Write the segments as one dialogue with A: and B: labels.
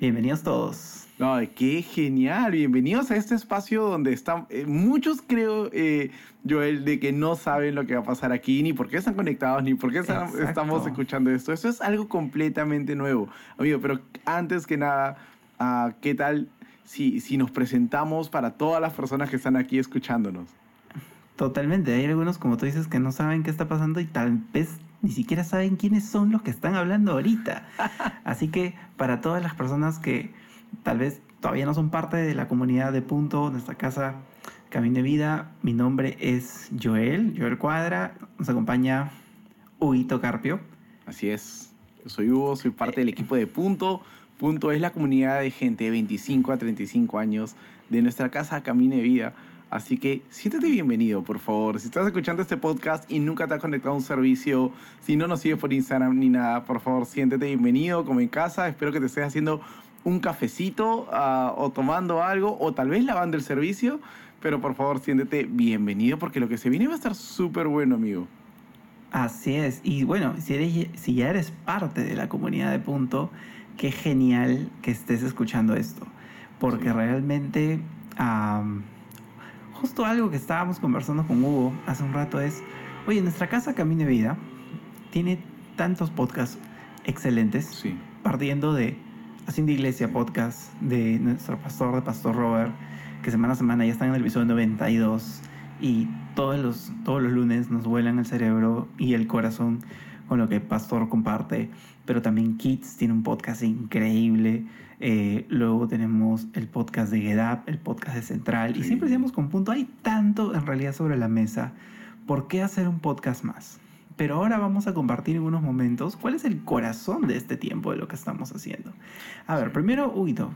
A: Bienvenidos todos.
B: Ay, qué genial. Bienvenidos a este espacio donde están eh, muchos, creo, eh, Joel, de que no saben lo que va a pasar aquí, ni por qué están conectados, ni por qué están- estamos escuchando esto. Eso es algo completamente nuevo. Amigo, pero antes que nada, ah, ¿qué tal si, si nos presentamos para todas las personas que están aquí escuchándonos?
A: Totalmente. Hay algunos, como tú dices, que no saben qué está pasando y tal vez ni siquiera saben quiénes son los que están hablando ahorita. Así que para todas las personas que tal vez todavía no son parte de la comunidad de Punto, nuestra casa Camino de Vida, mi nombre es Joel, Joel Cuadra. Nos acompaña Huguito Carpio.
B: Así es. Soy Hugo, soy parte del equipo de Punto. Punto es la comunidad de gente de 25 a 35 años de nuestra casa Camino de Vida. Así que siéntete bienvenido, por favor. Si estás escuchando este podcast y nunca te has conectado a un servicio, si no nos sigues por Instagram ni nada, por favor, siéntete bienvenido, como en casa. Espero que te estés haciendo un cafecito ah, o tomando algo o tal vez lavando el servicio. Pero por favor, siéntete bienvenido porque lo que se viene va a estar súper bueno, amigo.
A: Así es. Y bueno, si, eres, si ya eres parte de la comunidad de Punto, qué genial que estés escuchando esto. Porque
B: Sí.
A: realmente, justo algo que estábamos conversando con Hugo hace un rato es, oye, nuestra casa Camino de Vida tiene tantos podcasts excelentes,
B: Sí.
A: partiendo de Haciendo Iglesia Podcast, de nuestro pastor, de Pastor Robert, que semana a semana ya están en el episodio 92 y todos los, todos los lunes nos vuelan el cerebro y el corazón con lo que el pastor comparte. Pero también Kids tiene un podcast increíble. Eh, luego tenemos el podcast de Get Up, el podcast de Central. Y siempre decíamos con punto, hay tanto en realidad sobre la mesa. ¿Por qué hacer un podcast más? Pero ahora vamos a compartir en unos momentos cuál es el corazón de este tiempo de lo que estamos haciendo. A ver, primero, Huguito,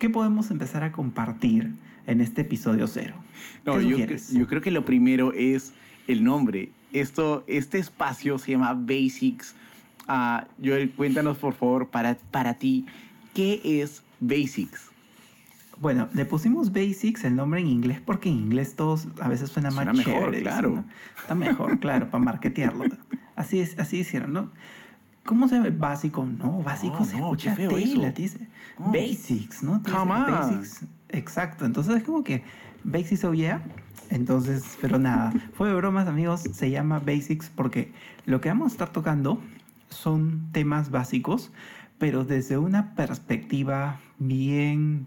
A: ¿qué podemos empezar a compartir en este episodio cero?
B: No, yo creo que lo primero es el nombre. Esto, este espacio se llama Basics. Ah, Joel, cuéntanos por favor para, para ti, ¿qué es Basics?
A: Bueno, le pusimos Basics el nombre en inglés porque en inglés todos a veces suena más
B: Suena mejor,
A: chévere,
B: claro.
A: ¿no? Está mejor, claro, para marketearlo. Así es, así hicieron, ¿no? ¿Cómo se llama? Básico, no, básico
B: No,
A: se
B: no,
A: escucha tela, dice.
B: No.
A: Basics, ¿no? Dice
B: Come on.
A: Basics. Exacto, entonces es como que Basics oh yeah. Entonces, pero nada, fue de bromas, amigos, se llama Basics porque lo que vamos a estar tocando son temas básicos, pero desde una perspectiva bien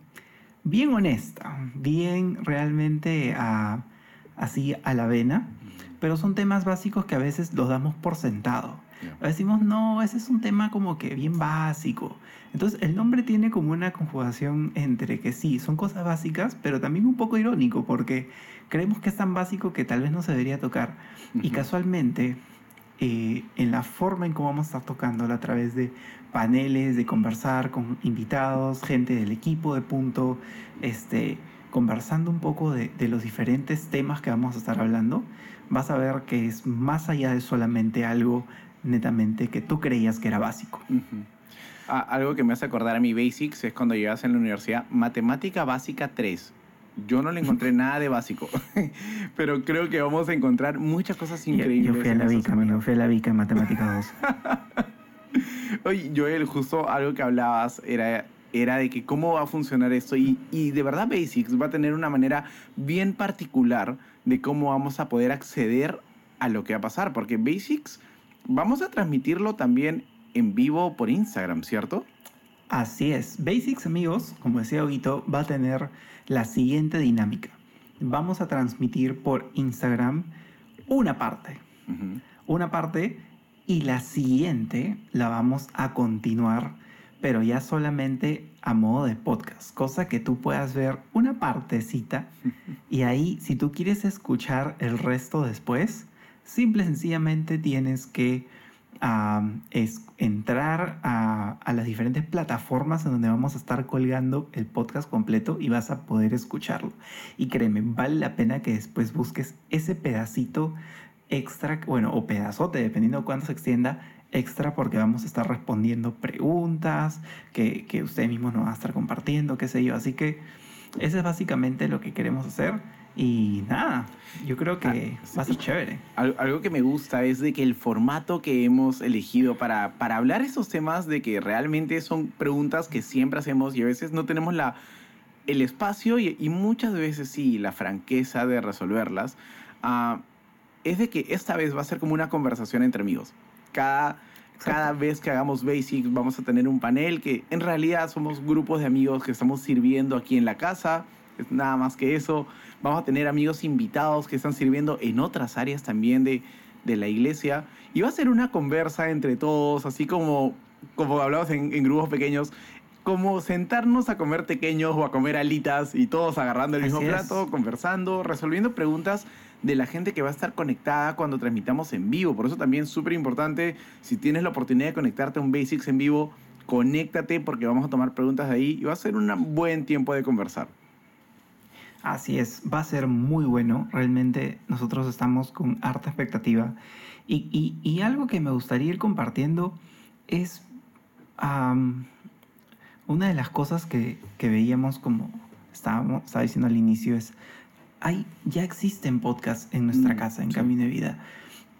A: bien honesta, bien realmente a- así a la vena, pero son temas básicos que a veces los damos por sentado.
B: Ya.
A: Decimos, no, ese es un tema como que bien básico. Entonces el nombre tiene como una conjugación entre que sí, son cosas básicas, pero también un poco irónico, porque creemos que es tan básico que tal vez no se debería tocar. Y casualmente, eh, en la forma en cómo vamos a estar tocándolo a través de paneles, de conversar con invitados, gente del equipo de punto, este, conversando un poco de, de los diferentes temas que vamos a estar hablando, vas a ver que es más allá de solamente algo netamente que tú creías que era básico.
B: Ah, algo que me hace acordar a mi Basics es cuando llegas en la universidad, Matemática Básica 3. Yo no le encontré nada de básico, pero creo que vamos a encontrar muchas cosas
A: Yo,
B: increíbles.
A: yo fui a la Vica, amigo, fui a la Vica en Matemática 2.
B: Oye, Joel, justo algo que hablabas era, era de que cómo va a funcionar esto y, y de verdad Basics va a tener una manera bien particular de cómo vamos a poder acceder a lo que va a pasar, porque Basics vamos a transmitirlo también en vivo por Instagram, ¿cierto?
A: Así es. Basics, amigos, como decía Oguito, va a tener la siguiente dinámica. Vamos a transmitir por Instagram una parte. Una parte y la siguiente la vamos a continuar, pero ya solamente a modo de podcast. Cosa que tú puedas ver una partecita y ahí, si tú quieres escuchar el resto después, simple y sencillamente tienes que es entrar a, a las diferentes plataformas en donde vamos a estar colgando el podcast completo y vas a poder escucharlo. Y créeme, vale la pena que después busques ese pedacito extra, bueno, o pedazote, dependiendo de cuánto se extienda, extra porque vamos a estar respondiendo preguntas que, que usted mismo nos va a estar compartiendo, qué sé yo. Así que Ese es básicamente lo que queremos hacer. Y nada, yo creo que
B: Ah,
A: va a ser chévere.
B: Al- Algo que me gusta es de que el formato que hemos elegido para, para hablar estos temas de que realmente son preguntas que siempre hacemos y a veces no tenemos la, el espacio y, y muchas veces sí la franqueza de resolverlas, ah, es de que esta vez va a ser como una conversación entre amigos. Cada, cada vez que hagamos Basics vamos a tener un panel que en realidad somos grupos de amigos que estamos sirviendo aquí en la casa, es nada más que eso. Vamos a tener amigos invitados que están sirviendo en otras áreas también de, de la iglesia. Y va a ser una conversa entre todos, así como, como hablamos en, en grupos pequeños, como sentarnos a comer pequeños o a comer alitas y todos agarrando el mismo
A: Así es.
B: plato, conversando, resolviendo preguntas de la gente que va a estar conectada cuando transmitamos en vivo. Por eso también súper importante, si tienes la oportunidad de conectarte a un Basics en vivo, conéctate porque vamos a tomar preguntas de ahí y va a ser un buen tiempo de conversar.
A: Así es, va a ser muy bueno. Realmente nosotros estamos con harta expectativa. Y, y- algo que me gustaría ir compartiendo es una de las cosas que, que veíamos como estábamos, estaba diciendo al inicio es, hay, ya existen podcasts en nuestra
B: Mm,
A: casa, en
B: sí.
A: Camino de Vida.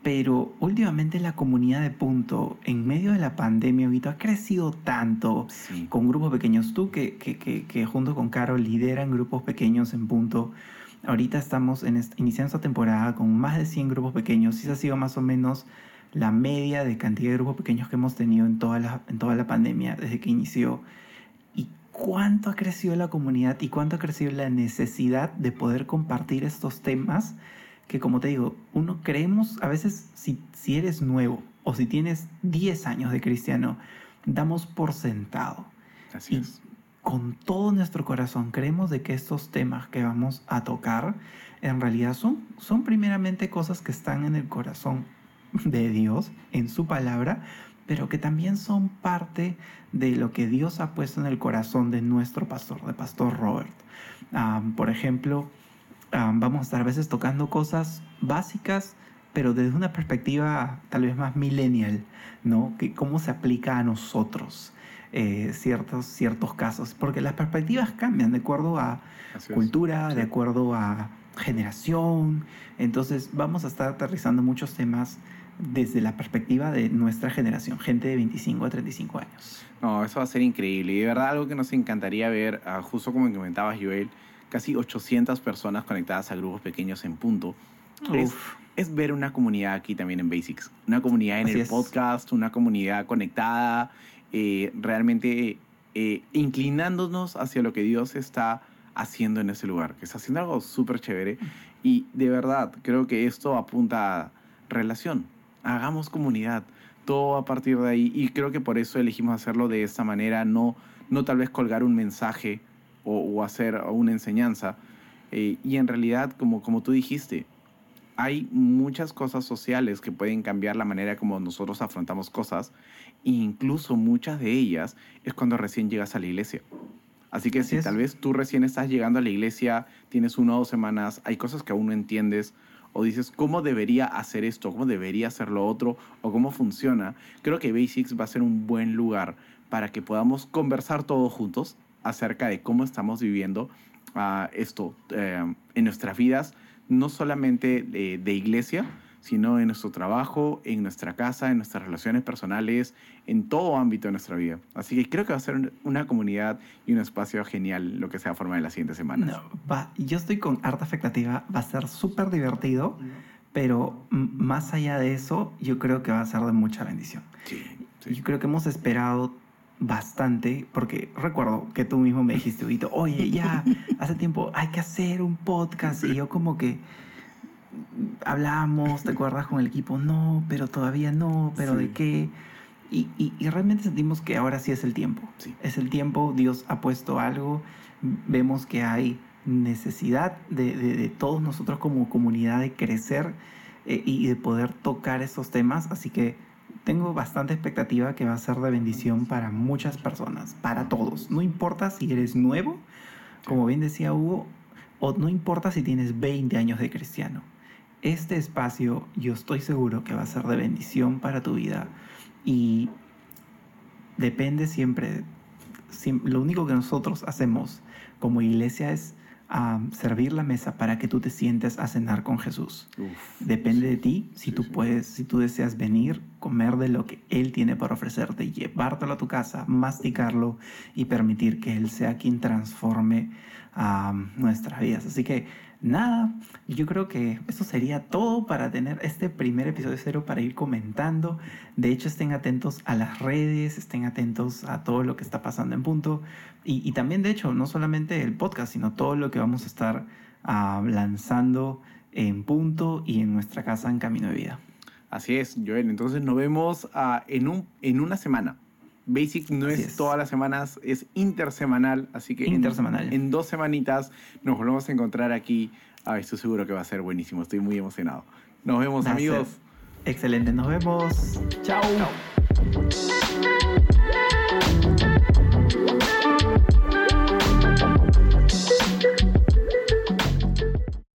A: Pero últimamente la comunidad de Punto, en medio de la pandemia, ahorita ha crecido tanto
B: Sí.
A: con grupos pequeños. Tú que, que, que, que junto con Caro lideran grupos pequeños en punto. Ahorita estamos en est- iniciando esta temporada con más de 100 grupos pequeños. Y esa ha sido más o menos la media de cantidad de grupos pequeños que hemos tenido en toda la, en toda la pandemia desde que inició. Cuánto ha crecido la comunidad y cuánto ha crecido la necesidad de poder compartir estos temas que como te digo, uno creemos a veces si, si eres nuevo o si tienes 10 años de cristiano, damos por sentado.
B: Así
A: Y
B: es.
A: con todo nuestro corazón creemos de que estos temas que vamos a tocar en realidad son, son primeramente cosas que están en el corazón de Dios, en su palabra, pero que también son parte de lo que Dios ha puesto en el corazón de nuestro pastor, de Pastor Robert. Por ejemplo, vamos a estar a veces tocando cosas básicas, pero desde una perspectiva tal vez más millennial, ¿no? Que cómo se aplica a nosotros eh, ciertos, ciertos casos, porque las perspectivas cambian de acuerdo a
B: Así es.
A: cultura,
B: Sí.
A: de acuerdo a generación, entonces vamos a estar aterrizando muchos temas desde la perspectiva de nuestra generación, gente de 25 a 35 años.
B: No, eso va a ser increíble. Y de verdad algo que nos encantaría ver, ah, justo como comentabas, Joel, casi 800 personas conectadas a grupos pequeños en punto. Es, es ver una comunidad aquí también en Basics. Una comunidad en
A: Así
B: el
A: es.
B: podcast, una comunidad conectada, eh, realmente eh, inclinándonos hacia lo que Dios está haciendo en ese lugar, que está haciendo algo súper chévere. Y de verdad, creo que esto apunta a relación. Hagamos comunidad. Todo a partir de ahí. Y creo que por eso elegimos hacerlo de esta manera, no, no tal vez colgar un mensaje o, o hacer una enseñanza. Eh, y en realidad, como, como tú dijiste, hay muchas cosas sociales que pueden cambiar la manera como nosotros afrontamos cosas. E incluso muchas de ellas es cuando recién llegas a la iglesia. Así que
A: Así
B: si
A: es.
B: tal vez tú recién estás llegando a la iglesia, tienes una o dos semanas, hay cosas que aún no entiendes, o dices, ¿cómo debería hacer esto? ¿Cómo debería hacer lo otro? ¿O cómo funciona? Creo que Basics va a ser un buen lugar para que podamos conversar todos juntos acerca de cómo estamos viviendo ah, esto eh, en nuestras vidas, no solamente de, de iglesia, sino en nuestro trabajo, en nuestra casa, en nuestras relaciones personales, en todo ámbito de nuestra vida. Así que creo que va a ser una comunidad y un espacio genial lo que sea forma en las siguientes semanas.
A: No, va- yo estoy con harta expectativa, va a ser súper divertido, pero m- más allá de eso, yo creo que va a ser de mucha bendición.
B: Sí, sí.
A: Yo creo que hemos esperado bastante, porque recuerdo que tú mismo me dijiste, Vito, oye, ya, hace tiempo hay que hacer un podcast, y yo como que hablamos, ¿te acuerdas con el equipo? No, pero todavía no, pero
B: Sí.
A: ¿de qué? Y, y- y realmente sentimos que ahora sí es el tiempo.
B: Sí.
A: Es el tiempo, Dios ha puesto algo, vemos que hay necesidad de, de- de todos nosotros como comunidad de crecer eh, y de poder tocar esos temas, así que tengo bastante expectativa que va a ser de bendición para muchas personas, para todos. No importa si eres nuevo, como bien decía Hugo, o no importa si tienes 20 años de cristiano. Este espacio yo estoy seguro que va a ser de bendición para tu vida y depende siempre lo único que nosotros hacemos como iglesia es a servir la mesa para que tú te sientes a cenar con Jesús. Depende de ti si tú puedes, si tú deseas venir, comer de lo que Él tiene para ofrecerte, llevártelo a tu casa, masticarlo y permitir que Él sea quien transforme nuestras vidas. Así que nada, yo creo que eso sería todo para tener este primer episodio cero para ir comentando. De hecho, estén atentos a las redes, estén atentos a todo lo que está pasando en punto. Y, también, de hecho, no solamente el podcast, sino todo lo que vamos a estar ah, lanzando en punto y en nuestra casa en Camino de Vida.
B: Así es, Joel. Entonces nos vemos ah, en, un, en una semana. Basic no es, todas las semanas, es intersemanal, así que
A: intersemanal.
B: En, dos semanitas nos volvemos a encontrar aquí. Ah, estoy seguro que va a ser buenísimo, estoy muy emocionado. Nos vemos amigos.
A: Excelente, nos vemos. Chao.